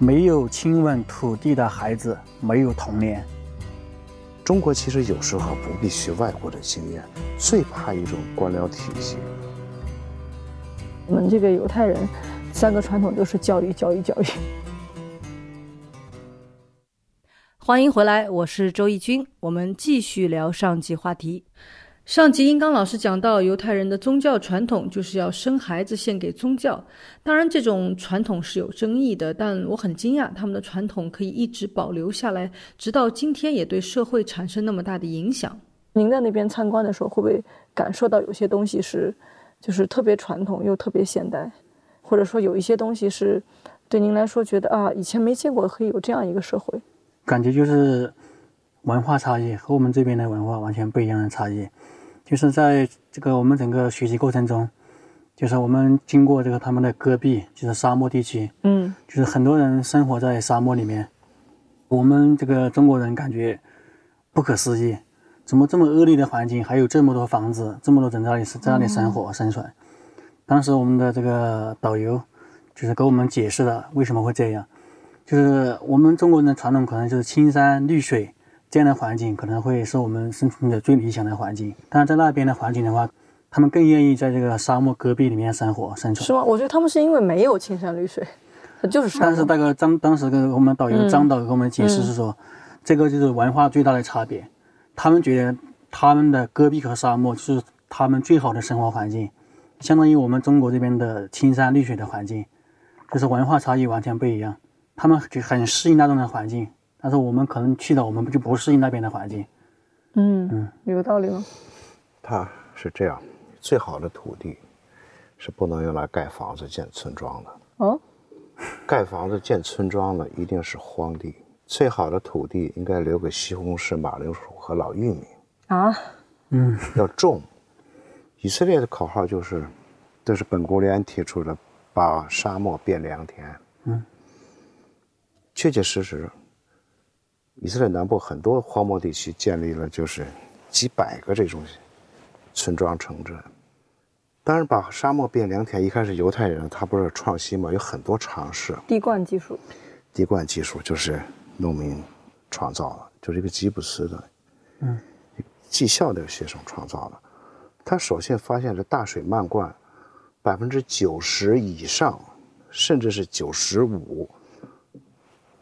没有亲吻土地的孩子没有童年。中国其实有时候不必学外国的经验，最怕一种官僚体系。我们这个犹太人，三个传统都是教育、教育、教育。欢迎回来，我是周轶君，我们继续聊上集话题。上集英刚老师讲到，犹太人的宗教传统就是要生孩子献给宗教。当然，这种传统是有争议的，但我很惊讶，他们的传统可以一直保留下来，直到今天也对社会产生那么大的影响。您在那边参观的时候，会不会感受到有些东西是，就是特别传统又特别现代，或者说有一些东西是，对您来说觉得啊，以前没见过可以有这样一个社会？感觉就是文化差异和我们这边的文化完全不一样的差异。就是在这个我们整个学习过程中，就是我们经过这个他们的戈壁，就是沙漠地区，嗯，就是很多人生活在沙漠里面。我们这个中国人感觉不可思议，怎么这么恶劣的环境，还有这么多房子，这么多人在那里在那里生活生存？当时我们的这个导游就是给我们解释了为什么会这样，就是我们中国人的传统可能就是青山绿水。这样的环境可能会是我们生存的最理想的环境，但是在那边的环境的话，他们更愿意在这个沙漠戈壁里面生活生存。是吗？我觉得他们是因为没有青山绿水，就是沙但是那个张当时跟我们导游张导给我们解释是说，这个就是文化最大的差别。他们觉得他们的戈壁和沙漠是他们最好的生活环境，相当于我们中国这边的青山绿水的环境，就是文化差异完全不一样。他们就很适应那种的环境。但是我们可能去了，我们就不适应那边的环境。嗯嗯，有道理吗？它是这样，最好的土地是不能用来盖房子、建村庄的。哦，盖房子、建村庄的一定是荒地。最好的土地应该留给西红柿、马铃薯和老玉米。啊，嗯，要种。以色列的口号就是，这是本古联提出的，把沙漠变良田。嗯，确确实实。以色列南部很多荒漠地区建立了就是几百个这种村庄城镇。当然，把沙漠变良田，一开始犹太人他不是创新嘛，有很多尝试。滴灌技术。滴灌技术就是农民创造的，就是一个吉布斯的，嗯，技校的学生创造的。他首先发现这大水漫灌，百分之九十以上，甚至是九十五，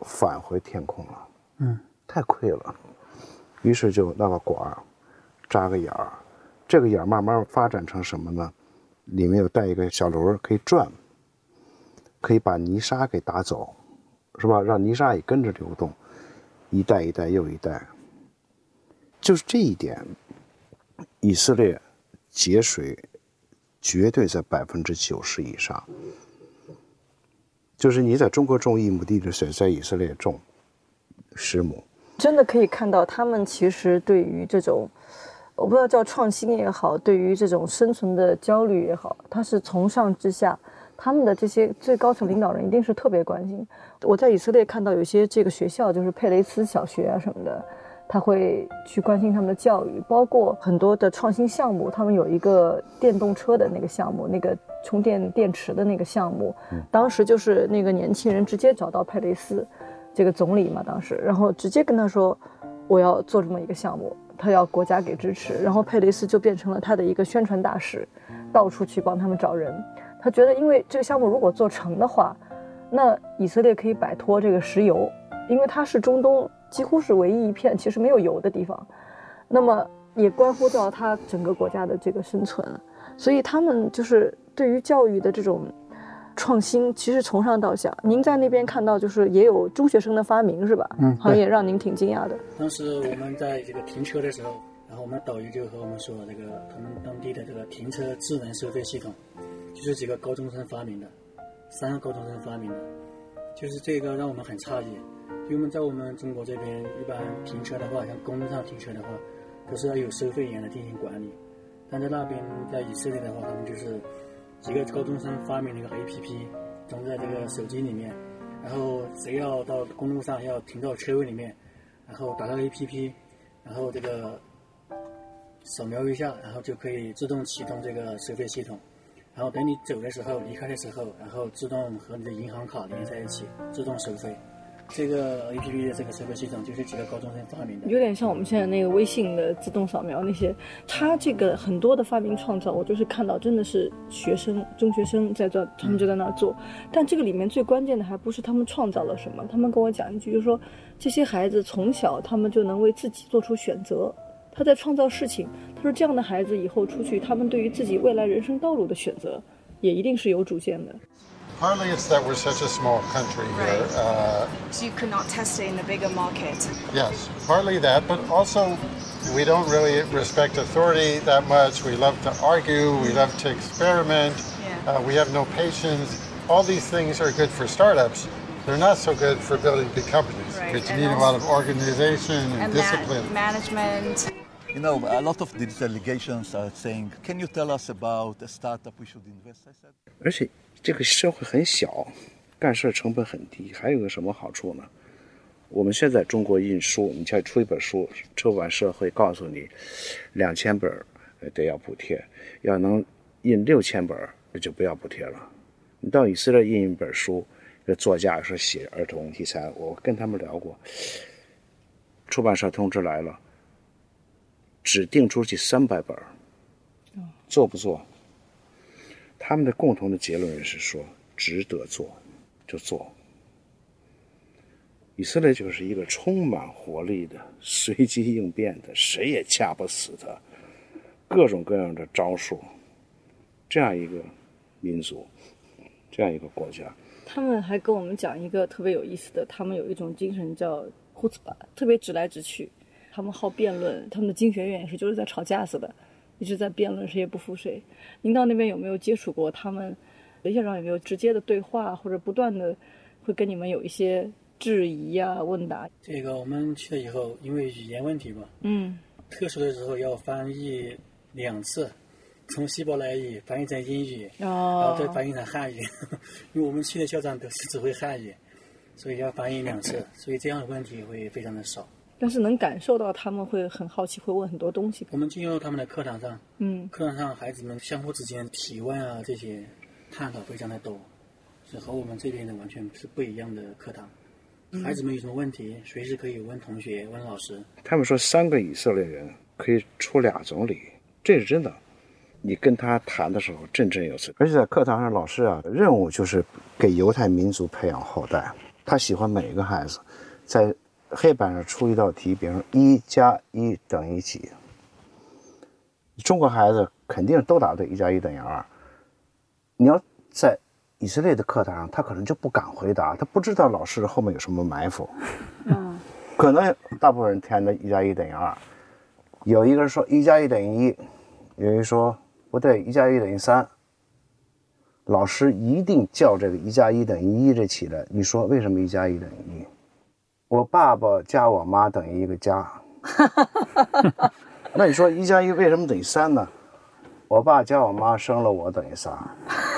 返回天空了。嗯。太亏了，于是就那个管儿扎个眼儿，这个眼儿慢慢发展成什么呢？里面有带一个小轮儿可以转，可以把泥沙给打走，是吧？让泥沙也跟着流动，一代一代又一代。就是这一点，以色列节水绝对在百分之九十以上。就是你在中国种一亩地的水，在以色列种师母。真的可以看到，他们其实对于这种，我不知道叫创新也好，对于这种生存的焦虑也好，他是从上至下，他们的这些最高层领导人一定是特别关心。我在以色列看到有些这个学校，就是佩雷斯小学啊什么的，他会去关心他们的教育，包括很多的创新项目。他们有一个电动车的那个项目，那个充电电池的那个项目，当时就是那个年轻人直接找到佩雷斯。这个总理嘛，当时，然后直接跟他说，我要做这么一个项目，他要国家给支持，然后佩雷斯就变成了他的一个宣传大使，到处去帮他们找人。他觉得，因为这个项目如果做成的话，那以色列可以摆脱这个石油，因为它是中东几乎是唯一一片其实没有油的地方，那么也关乎到他整个国家的这个生存，所以他们就是对于教育的这种。创新其实从上到下，您在那边看到就是也有中学生的发明是吧？嗯，好像也让您挺惊讶的。当时我们在这个停车的时候，然后我们导游就和我们说，这个他们当地的这个停车智能收费系统，就是几个高中生发明的，三个高中生发明的，就是这个让我们很诧异，因为我们在我们中国这边一般停车的话，像公路上停车的话，都是要有收费员来进行管理，但在那边在以色列的话，他们就是。几个高中生发明了一个 APP，装在这个手机里面，然后谁要到公路上要停到车位里面，然后打开 APP，然后这个扫描一下，然后就可以自动启动这个收费系统，然后等你走的时候、离开的时候，然后自动和你的银行卡连在一起，自动收费。这个 A P P 的这个设备系统就是几个高中生发明的。有点像我们现在那个微信的自动扫描那些，他这个很多的发明创造，我就是看到真的是学生、中学生在做，他们就在那儿做。但这个里面最关键的还不是他们创造了什么，他们跟我讲一句，就是说这些孩子从小他们就能为自己做出选择，他在创造事情。他说这样的孩子以后出去，他们对于自己未来人生道路的选择，也一定是有主见的。Partly it's that we're such a small country here. Right. Uh, So you could not test it in a bigger market. yes, partly that, but also we don't really respect authority that much. We love to argue, we love to experiment, Yeah. uh, we have no patience. All these things are good for startups. They're not so good for building big companies Right, because you and need a lot of organization and, discipline And ma- management. You know, a lot of digital delegations are saying, "Can you tell us about a startup we should invest?" I said, 而且这个社会很小，干事成本很低，还有个什么好处呢？我们现在中国印书，你再出一本书，出版社会告诉你，两千本得要补贴，要能印六千本就不要补贴了。你到以色列印一本书，这作家是写儿童题材，我跟他们聊过，出版社通知来了，只定出去三百本儿，做不做？他们的共同的结论是说，值得做就做。以色列就是一个充满活力的、随机应变的，谁也掐不死他，各种各样的招数，这样一个民族，这样一个国家。他们还跟我们讲一个特别有意思的，他们有一种精神叫 h u z b a 特别直来直去。他们好辩论，他们的经学院也是就是在吵架似的，一直在辩论谁也不服谁。您到那边有没有接触过他们？校长有没有直接的对话，或者不断的会跟你们有一些质疑呀、问答？这个我们去了以后，因为语言问题嘛，嗯，特殊的时候要翻译两次，从希伯来语翻译成英语，然后再哦，翻译成汉语。因为我们去的校长都是只会汉语，所以要翻译两次，所以这样的问题会非常的少。但是能感受到他们会很好奇，会问很多东西。我们进入他们的课堂上，嗯，课堂上孩子们相互之间提问啊，这些探讨非常的多，是和我们这边的完全是不一样的课堂。孩子们有什么问题，随时可以问同学、问老师。他们说三个以色列人可以出俩总理，这是真的。你跟他谈的时候振振有词，而且在课堂上，老师啊，任务就是给犹太民族培养后代。他喜欢每一个孩子，在黑板上出一道题，比如说一加一等于几？中国孩子肯定都答对，一加一等于二。你要在以色列的课堂上，他可能就不敢回答，他不知道老师后面有什么埋伏。嗯，可能大部分人填的一加一等于二，有一个人说一加一等于一，有一个说不对，一加一等于三。老师一定叫这个一加一等于一这起来，你说为什么一加一等于一？我爸爸加我妈等于一个加，那你说一加一为什么等于三呢？我爸加我妈生了我等于仨，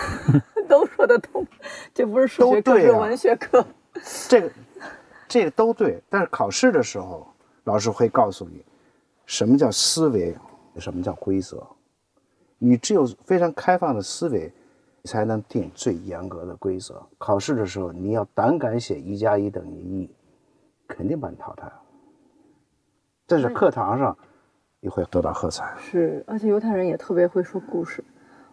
都说得通，这不是数学课，是文学课。这个这个都对，但是考试的时候，老师会告诉你什么叫思维，什么叫规则。你只有非常开放的思维，你才能定最严格的规则。考试的时候，你要胆敢写一加一等于一，肯定把你淘汰了。但是课堂上，你会得到喝彩。是，而且犹太人也特别会说故事。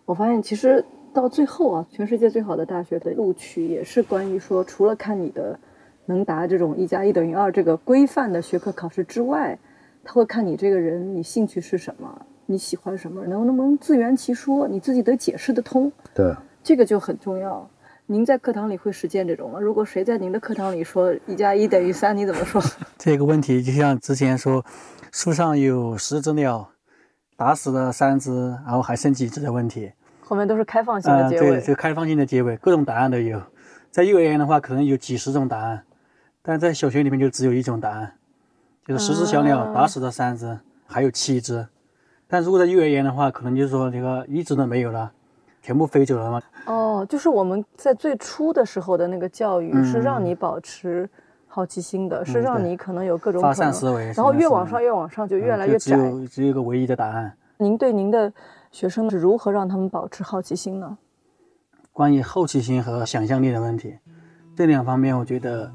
我发现其实到最后啊，全世界最好的大学的录取也是关于说，除了看你的能达这种一加一等于二这个规范的学科考试之外，他会看你这个人，你兴趣是什么，你喜欢什么，能能不能自圆其说，你自己得解释得通，对，这个就很重要。您在课堂里会实践这种吗？如果谁在您的课堂里说一加一等于三，你怎么说？这个问题就像之前说，树上有十只鸟，打死了三只，然后还剩几只的问题。后面都是开放性啊、的结尾。对，就开放性的结尾，各种答案都有。在幼儿园的话，可能有几十种答案，但在小学里面就只有一种答案，就是十只小鸟啊打死了三只，还有七只。但如果在幼儿园的话，可能就是说这个一只都没有了，全部飞走了吗。哦，就是我们在最初的时候的那个教育，是让你保持好奇心的，是让你可能有各种发散思维然后越往上越往上就越嗯来越窄。就只有只有一个唯一的答案。您对您的学生是如何让他们保持好奇心呢？关于好奇心和想象力的问题，这两方面，我觉得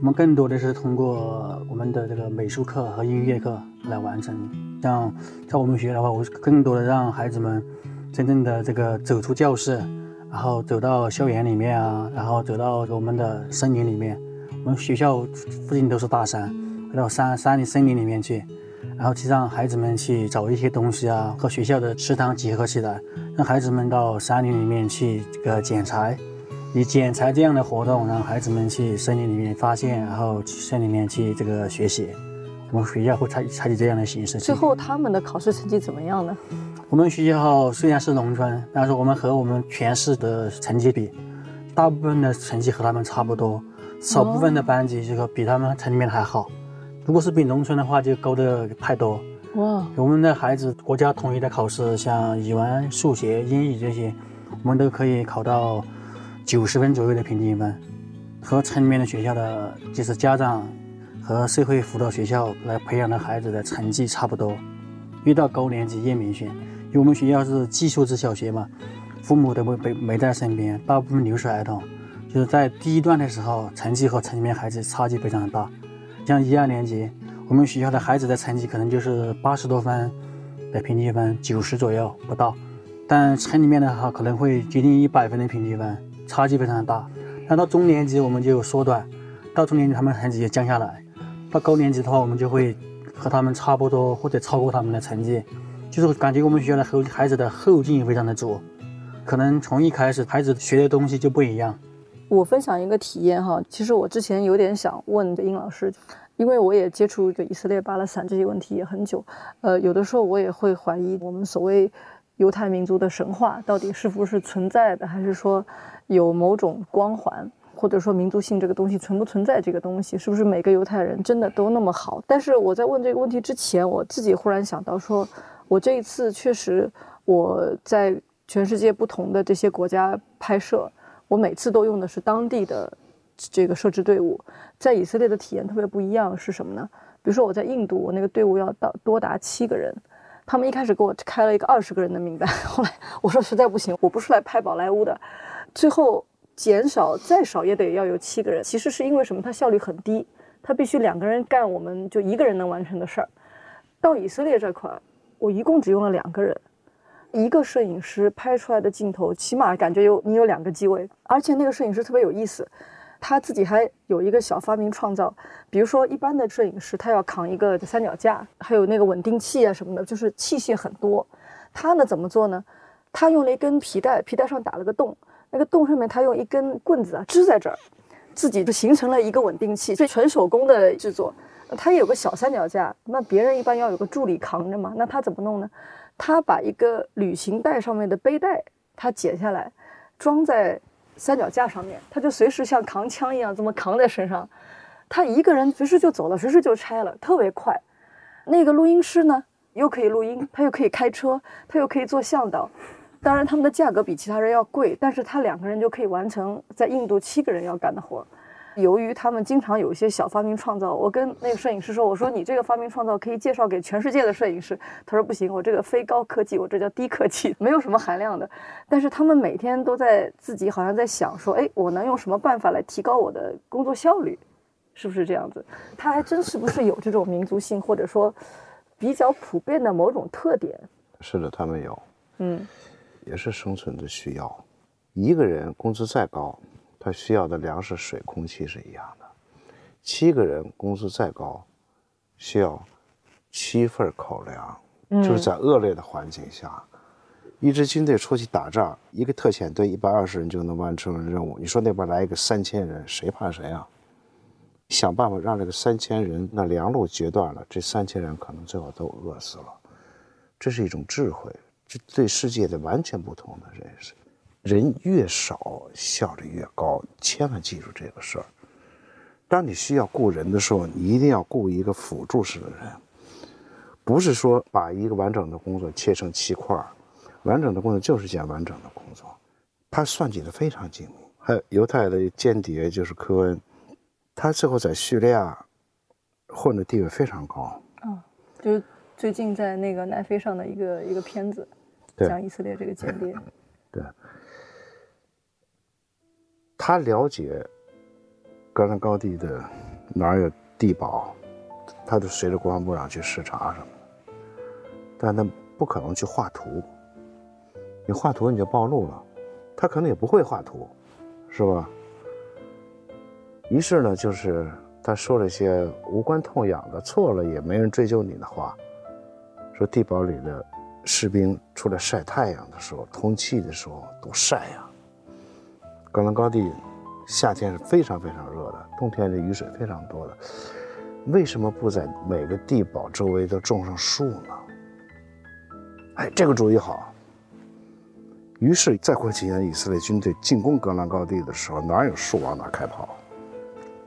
我们更多的是通过我们的这个美术课和音乐课来完成。像在我们学校的话，我更多的让孩子们真正的这个走出教室，然后走到校园里面啊，然后走到我们的森林里面。我们学校附近都是大山，回到山山里森林里面去，然后去让孩子们去找一些东西啊，和学校的食堂结合起来。让孩子们到山林里面去这个捡柴，以捡柴这样的活动，让孩子们去森林里面发现，然后去森林里面去这个学习。我们学校会采采取这样的形式。最后他们的考试成绩怎么样呢？我们学校虽然是农村，但是我们和我们全市的成绩比，大部分的成绩和他们差不多，少部分的班级这个比他们城里面还好。如果是比农村的话，就高的太多。哇，我们的孩子国家统一的考试，像语文、数学、英语这些，我们都可以考到九十分左右的平均分，和城里面的学校的，就是家长和社会辅导学校来培养的孩子的成绩差不多。越到高年级越明显，因为我们学校是寄宿制小学嘛，父母都没没在身边，大部分留守儿童，就是在第一段的时候，成绩和城里面孩子差距非常大，像一二年级。我们学校的孩子的成绩可能就是八十多分的平均分，九十左右不到，但城里面的话可能会接近一百分的平均分，差距非常大。那到中年级我们就缩短，到中年级他们成绩也降下来，到高年级的话我们就会和他们差不多或者超过他们的成绩，就是感觉我们学校的后孩子的后劲非常的足，可能从一开始孩子学的东西就不一样。我分享一个体验哈，其实我之前有点想问殷老师。因为我也接触这个以色列巴勒斯坦这些问题也很久，呃，有的时候我也会怀疑我们所谓犹太民族的神话到底是不是存在的，还是说有某种光环，或者说民族性这个东西存不存在？这个东西是不是每个犹太人真的都那么好？但是我在问这个问题之前，我自己忽然想到，说我这一次确实我在全世界不同的这些国家拍摄，我每次都用的是当地的。这个摄制队伍在以色列的体验特别不一样，是什么呢？比如说我在印度，我那个队伍要到多达七个人，他们一开始给我开了一个二十个人的名单，后来我说实在不行，我不是来拍宝莱坞的，最后减少再少也得要有七个人。其实是因为什么？它效率很低，它必须两个人干我们就一个人能完成的事儿。到以色列这块，我一共只用了两个人，一个摄影师拍出来的镜头，起码感觉有你有两个机位，而且那个摄影师特别有意思。他自己还有一个小发明创造，比如说一般的摄影师，他要扛一个三脚架，还有那个稳定器啊什么的，就是器械很多。他呢怎么做呢？他用了一根皮带，皮带上打了个洞，那个洞上面他用一根棍子啊支在这儿，自己就形成了一个稳定器，这纯手工的制作。他有个小三脚架，那别人一般要有个助理扛着嘛，那他怎么弄呢？他把一个旅行袋上面的背带他剪下来，装在。三脚架上面，他就随时像扛枪一样这么扛在身上，他一个人随时就走了，随时就拆了，特别快。那个录音师呢，又可以录音，他又可以开车，他又可以做向导。当然，他们的价格比其他人要贵，但是他两个人就可以完成在印度七个人要干的活。由于他们经常有一些小发明创造，我跟那个摄影师说：“我说你这个发明创造可以介绍给全世界的摄影师。”他说：“不行，我这个非高科技，我这叫低科技，没有什么含量的。”但是他们每天都在自己好像在想说：“哎，我能用什么办法来提高我的工作效率？是不是这样子？”他还真是不是有这种民族性，或者说比较普遍的某种特点？是的，他们有，嗯，也是生存的需要。一个人工资再高。他需要的粮食、水、空气是一样的。七个人工资再高，需要七份口粮，就是在恶劣的环境下，一支军队出去打仗，一个特遣队一百二十人就能完成任务。你说那边来一个三千人，谁怕谁啊？想办法让这个三千人那粮路截断了，这三千人可能最后都饿死了。这是一种智慧，这对世界的完全不同的认识。人越少，效率越高。千万记住这个事儿。当你需要雇人的时候，你一定要雇一个辅助式的人，不是说把一个完整的工作切成七块儿。完整的工作就是件完整的工作，他算计的非常精明。还有犹太的间谍就是科恩，他最后在叙利亚混的地位非常高。嗯，就是最近在那个南非上的一个一个片子。讲以色列这个间谍。他了解戈兰高地的哪儿有地堡，他就随着国防部长去视察什么的，但他不可能去画图。你画图你就暴露了，他可能也不会画图，是吧？于是呢，就是他说了一些无关痛痒的，错了也没人追究你的话，说地堡里的士兵出来晒太阳的时候，通气的时候多晒呀、戈兰高地夏天是非常非常热的，冬天的雨水非常多的。为什么不在每个地堡周围都种上树呢？哎，这个主意好。于是再过几年，以色列军队进攻戈兰高地的时候，哪有树往哪开跑？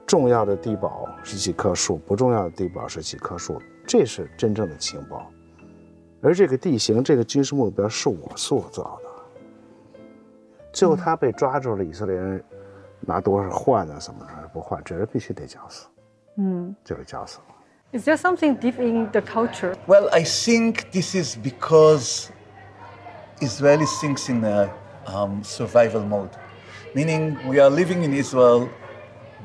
重要的地堡是几棵树，不重要的地堡是几棵树，这是真正的情报。而这个地形、这个军事目标是我塑造的。最后他被抓住了，以色列人拿多少换啊什么的不换，这人必须得绞死，嗯就给绞死了。 ，Is there something deep in the culture? Well, I think this is because Israeli thinks in a um, survival mode, meaning we are living in Israel,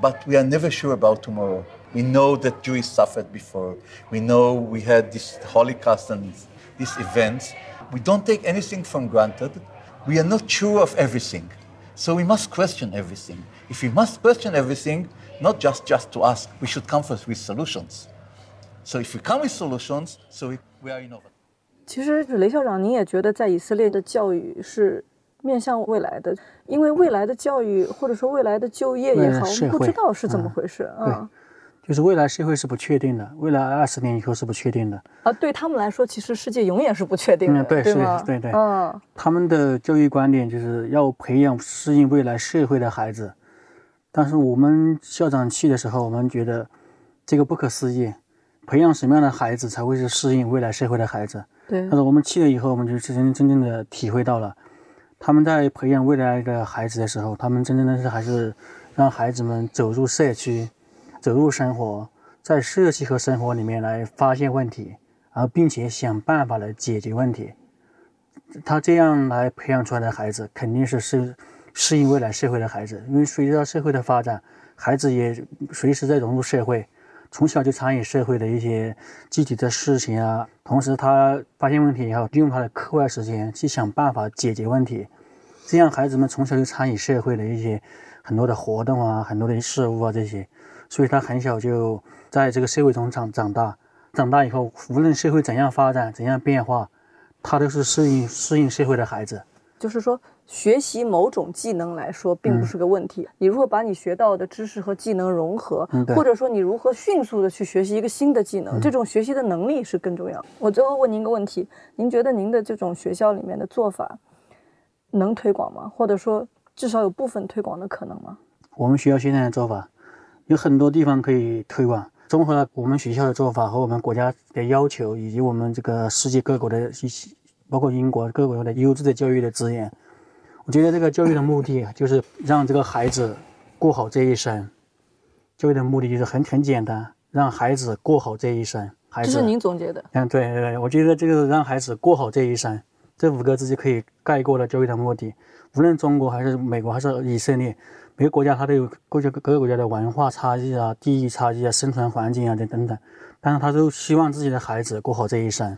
but we are never sure about tomorrow. We know that Jews suffered before. We know we had this Holocaust and these events. We don't take anything for granted. We are not sure of everything. So we must question everything. If we must question everything, not just, just to ask, we should come first with solutions. So if we come with solutions, so we, we are innovative. 其实雷校长，您也觉得在以色列的教育是面向未来的，因为未来的教育或者说未来的就业也未来好，我们不社会知道是怎么嗯回事啊。 就是未来社会是不确定的，未来二十年以后是不确定的。啊，对他们来说，其实世界永远是不确定的，嗯对是吗？对对嗯他们的教育观点就是要培养适应未来社会的孩子，但是我们校长去的时候，我们觉得这个不可思议，培养什么样的孩子才会是适应未来社会的孩子？对但是我们去了以后，我们就真真正的体会到了，他们在培养未来的孩子的时候，他们真正的是还是让孩子们走入社区，走入生活，在社区和生活里面来发现问题，然后并且想办法来解决问题。他这样来培养出来的孩子，肯定是适适应未来社会的孩子。因为随着社会的发展，孩子也随时在融入社会，从小就参与社会的一些具体的事情啊。同时，他发现问题以后，利用他的课外时间去想办法解决问题。这样，孩子们从小就参与社会的一些很多的活动啊，很多的事物啊这些，所以他很小就在这个社会中长长大。长大以后，无论社会怎样发展、怎样变化，他都是适应适应社会的孩子。就是说，学习某种技能来说，并不是个问题。你如果把你学到的知识和技能融合，嗯或者说你如何迅速的去学习一个新的技能，这种学习的能力是更重要。我最后问您一个问题：您觉得您的这种学校里面的做法能推广吗？或者说，至少有部分推广的可能吗？我们学校现在的做法有很多地方可以推广。综合了我们学校的做法和我们国家的要求，以及我们这个世界各国的一些，包括英国各国的优质的教育的资源，我觉得这个教育的目的就是让这个孩子过好这一生。教育的目的就是很很简单，让孩子过好这一生。孩子，这是您总结的。嗯，对对对，我觉得这个让孩子过好这一生，这五个字就可以概括了教育的目的。无论中国还是美国还是以色列，每个国家它都有各家各个国家的文化差异啊、地域差异啊、生存环境啊等等等，但是他都希望自己的孩子过好这一生。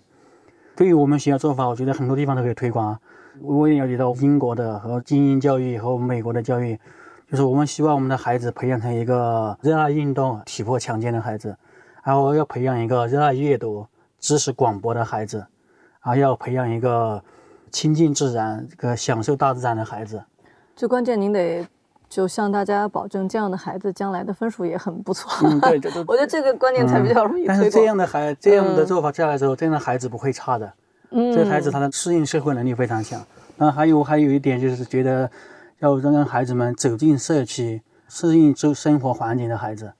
对于我们学校做法，我觉得很多地方都可以推广啊。我也了解到英国的和精英教育和美国的教育，就是我们希望我们的孩子培养成一个热爱运动、体魄强健的孩子，然后要培养一个热爱阅读、知识广博的孩子，然后要培养一个亲近自然、这个享受大自然的孩子。最关键，您得就向大家保证，这样的孩子将来的分数也很不错。嗯，对，这都我觉得这个观念才比较容易但是。这样的孩，这样的做法下来之后，这样的孩子不会差的。嗯这个孩子他的适应社会能力非常强。那还有还有一点就是觉得要让孩子们走进社区，适应周生活环境的孩子，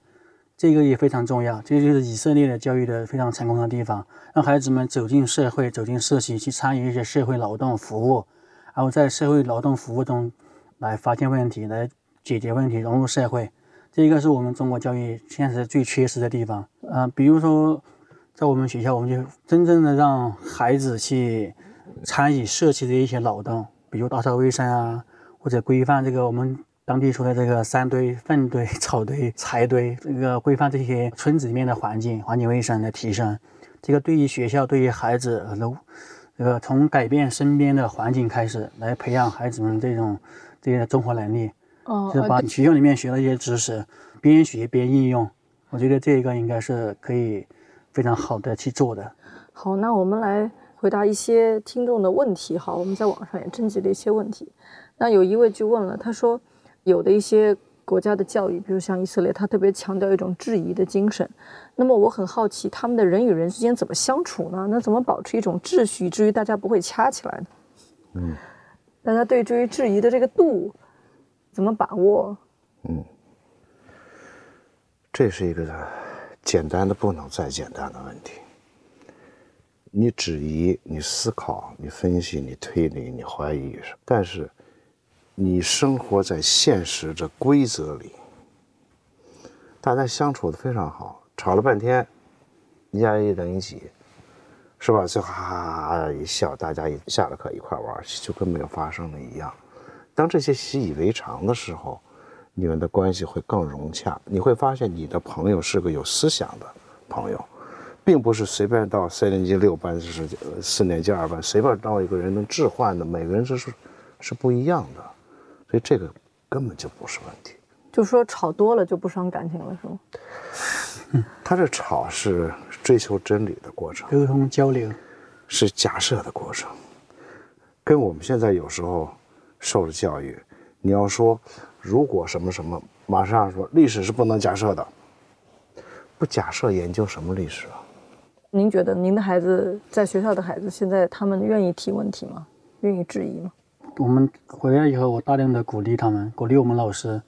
这个也非常重要。这就是以色列的教育的非常成功的地方，让孩子们走进社会，走进社区，去参与一些社会劳动服务，然后在社会劳动服务中来发现问题，来解决问题，融入社会。这个是我们中国教育现实最缺失的地方。啊、比如说，在我们学校，我们就真正的让孩子去参与社区的一些劳动，比如打扫卫生啊，或者规范这个我们当地说的这个山堆、粪堆、草堆、柴堆，这个规范这些村子里面的环境、环境卫生的提升。这个对于学校、对于孩子，都这个从改变身边的环境开始，来培养孩子们这种这些综合能力。哦就是把学校里面学的一些知识边学边应用，我觉得这个应该是可以非常好的去做的。好，那我们来回答一些听众的问题。好，我们在网上也征集了一些问题。那有一位就问了，他说，有的一些国家的教育，比如像以色列，他特别强调一种质疑的精神。那么我很好奇，他们的人与人之间怎么相处呢？那怎么保持一种秩序，以至于大家不会掐起来呢？嗯，大家对于质疑的这个度怎么把握？嗯这是一个简单的不能再简单的问题。你质疑，你思考，你分析，你推理，你怀疑，但是你生活在现实的规则里，大家相处的非常好，吵了半天，一加一等于几，是吧？最后哈哈哈哈一笑，大家一下了课一块玩，就跟没有发生的一样。当这些习以为常的时候，你们的关系会更融洽。你会发现，你的朋友是个有思想的朋友，并不是随便到三年级六班是呃四年级二班随便到一个人能置换的，每个人是是是不一样的，所以这个根本就不是问题。就说吵多了就不伤感情了，是吗？他这吵是追求真理的过程，沟通交流，是假设的过程，跟我们现在有时候受了教育，你要说如果什么什么，马上说历史是不能假设的，不假设研究什么历史啊？您觉得您的孩子在学校的孩子，现在他们愿意提问题吗？愿意质疑吗？我们回来以后，我大量的鼓励他们，鼓励我们老师，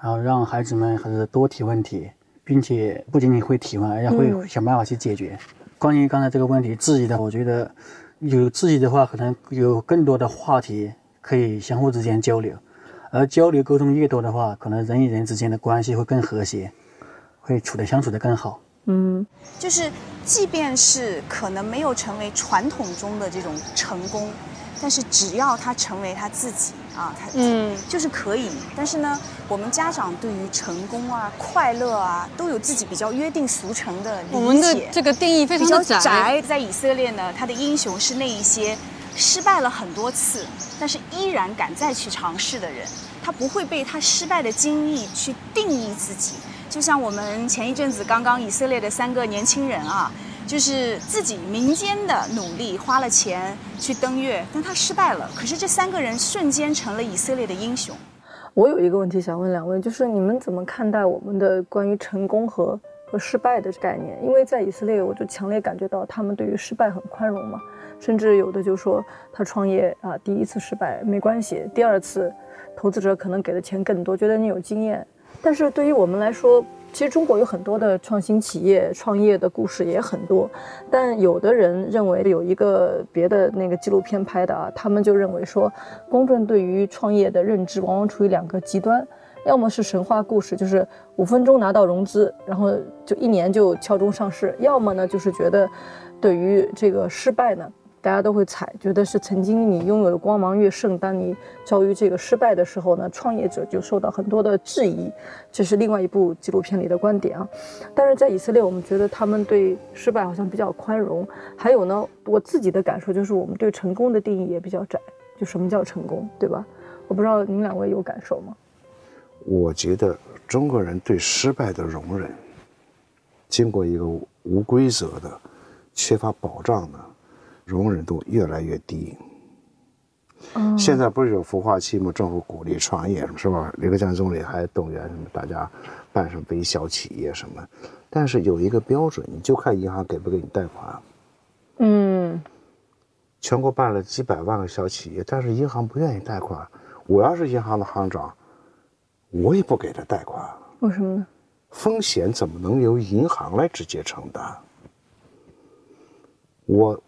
然后让孩子们还是多提问题，并且不仅仅会提问，而且会想办法去解决。关于刚才这个问题质疑的，我觉得有质疑的话，可能有更多的话题可以相互之间交流，而交流沟通越多的话，可能人与人之间的关系会更和谐，会处的相处的更好。嗯，就是即便是可能没有成为传统中的这种成功，但是只要他成为他自己啊，他嗯就是可以。但是呢，我们家长对于成功啊、快乐啊，都有自己比较约定俗成的理解。我们的这个定义非比较常的窄，窄。在以色列呢，他的英雄是那一些失败了很多次，但是依然敢再去尝试的人。他不会被他失败的经历去定义自己。就像我们前一阵子刚刚以色列的三个年轻人啊，就是自己民间的努力，花了钱去登月，但他失败了。可是这三个人瞬间成了以色列的英雄。我有一个问题想问两位，就是你们怎么看待我们的关于成功和和失败的概念？因为在以色列，我就强烈感觉到他们对于失败很宽容嘛，甚至有的就说他创业啊，第一次失败没关系，第二次投资者可能给的钱更多，觉得你有经验。但是对于我们来说，其实中国有很多的创新企业创业的故事也很多，但有的人认为有一个别的那个纪录片拍的啊，他们就认为说，公众对于创业的认知往往处于两个极端，要么是神话故事，就是五分钟拿到融资，然后就一年就敲钟上市；要么呢就是觉得，对于这个失败呢。大家都会踩，觉得是曾经你拥有的光芒越盛，当你遭遇这个失败的时候呢，创业者就受到很多的质疑。这是另外一部纪录片里的观点啊。但是在以色列，我们觉得他们对失败好像比较宽容。还有呢，我自己的感受就是，我们对成功的定义也比较窄。就什么叫成功，对吧？我不知道您两位有感受吗？我觉得中国人对失败的容忍，经过一个无规则的、缺乏保障的。容忍度越来越低。嗯现在不是有孵化器吗？政府鼓励创业，是吧？李克强总理还动员什么大家办什么微小企业什么，但是有一个标准，你就看银行给不给你贷款。嗯，全国办了几百万个小企业，但是银行不愿意贷款。我要是银行的行长，我也不给他贷款。为什么呢？风险怎么能由银行来直接承担？我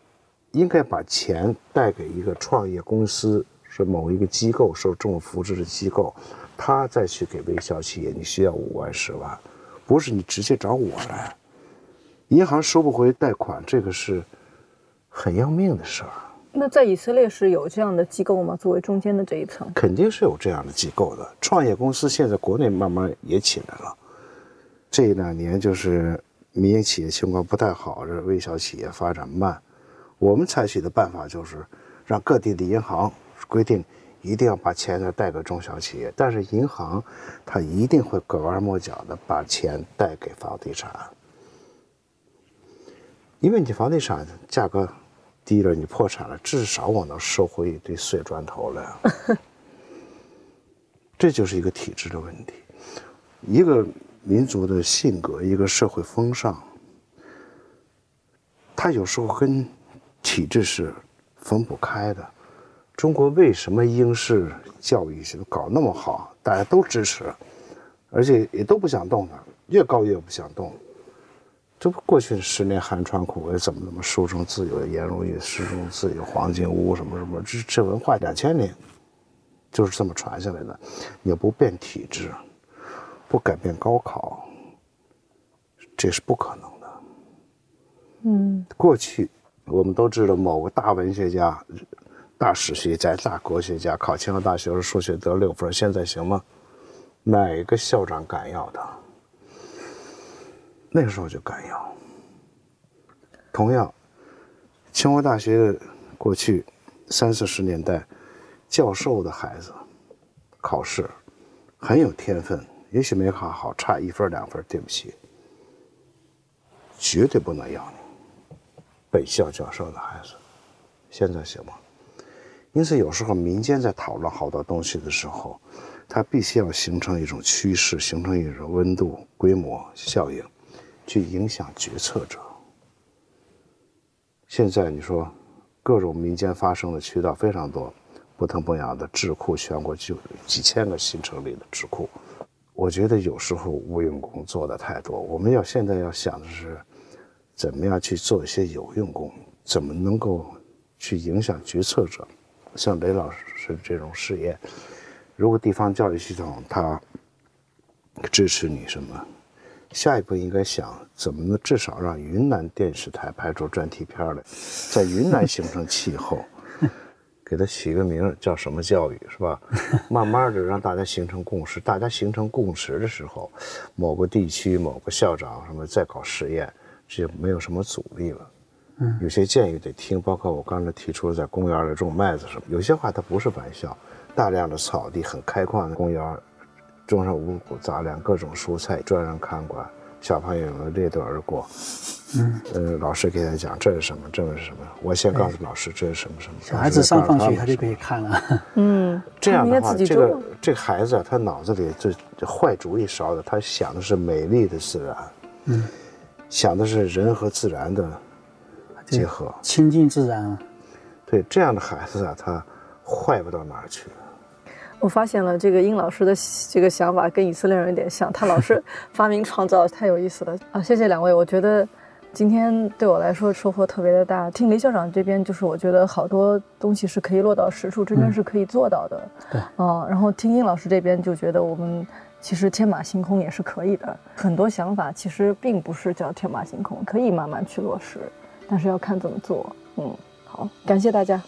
应该把钱贷给一个创业公司，是某一个机构受政府扶持的机构，他再去给微小企业，你需要五万、十万，不是你直接找我来。银行收不回贷款，这个是很要命的事儿。那在以色列是有这样的机构吗？作为中间的这一层？肯定是有这样的机构的。创业公司现在国内慢慢也起来了。这两年就是民营企业情况不太好，这微小企业发展慢。我们采取的办法就是让各地的银行规定一定要把钱呢贷给中小企业，但是银行它一定会拐弯抹角的把钱贷给房地产，因为你房地产价格低了，你破产了，至少我能收回一堆碎砖头来。这就是一个体制的问题，一个民族的性格，一个社会风尚，它有时候跟体制是分不开的。中国为什么应试教育搞那么好，大家都支持，而且也都不想动它，越高越不想动。这不过去十年寒窗苦读，怎么怎么书中自有颜如玉，诗中自有黄金屋，什么什么，这这文化两千年就是这么传下来的。也不变体制，不改变高考，这是不可能的。嗯，过去我们都知道某个大文学家、大史学家、大国学家考清华大学的数学得六分，现在行吗？哪个校长敢要他？那个时候就敢要。同样，清华大学过去三四十年代，教授的孩子考试很有天分，也许没考好，差一分两分，对不起，绝对不能要你。本校教授的孩子，现在行吗？因此，有时候民间在讨论好多东西的时候，它必须要形成一种趋势，形成一种温度、规模效应。去影响决策者。现在你说，各种民间发声的渠道非常多，不疼不痒的智库，全国就几千个新成立的智库。我觉得有时候无用功做的太多，我们要现在要想的是，怎么样去做一些有用功，怎么能够去影响决策者。像雷老师这种事业，如果地方教育系统它支持你什么？下一步应该想怎么能至少让云南电视台拍出专题片来，在云南形成气候，给它起个名叫什么教育是吧？慢慢的让大家形成共识，大家形成共识的时候，某个地区某个校长什么在搞实验，就没有什么阻力了。嗯，有些建议得听，包括我刚才提出在公园里种麦子什么，有些话它不是玩笑。大量的草地很开阔的公园。种上五谷杂粮，各种蔬菜，专人看管，小朋友们列队而过。嗯，呃，老师给他讲这是什么，这是什么。我先告诉老师这是什么什么。小孩子上放学他就可以看了。嗯，这样的话，这个这个孩子啊，他脑子里这坏主意少的，他想的是美丽的自然，嗯，想的是人和自然的结合，亲近自然。对，这样的孩子啊，他坏不到哪儿去。我发现了这个殷老师的这个想法跟以色列人有点像，他老是 发明创造，太有意思了啊！谢谢两位，我觉得今天对我来说收获特别的大。听雷校长这边，就是我觉得好多东西是可以落到实处，真正是可以做到的。对，啊，然后听殷老师这边就觉得我们其实天马行空也是可以的，很多想法其实并不是叫天马行空，可以慢慢去落实，但是要看怎么做。嗯，好，感谢大家。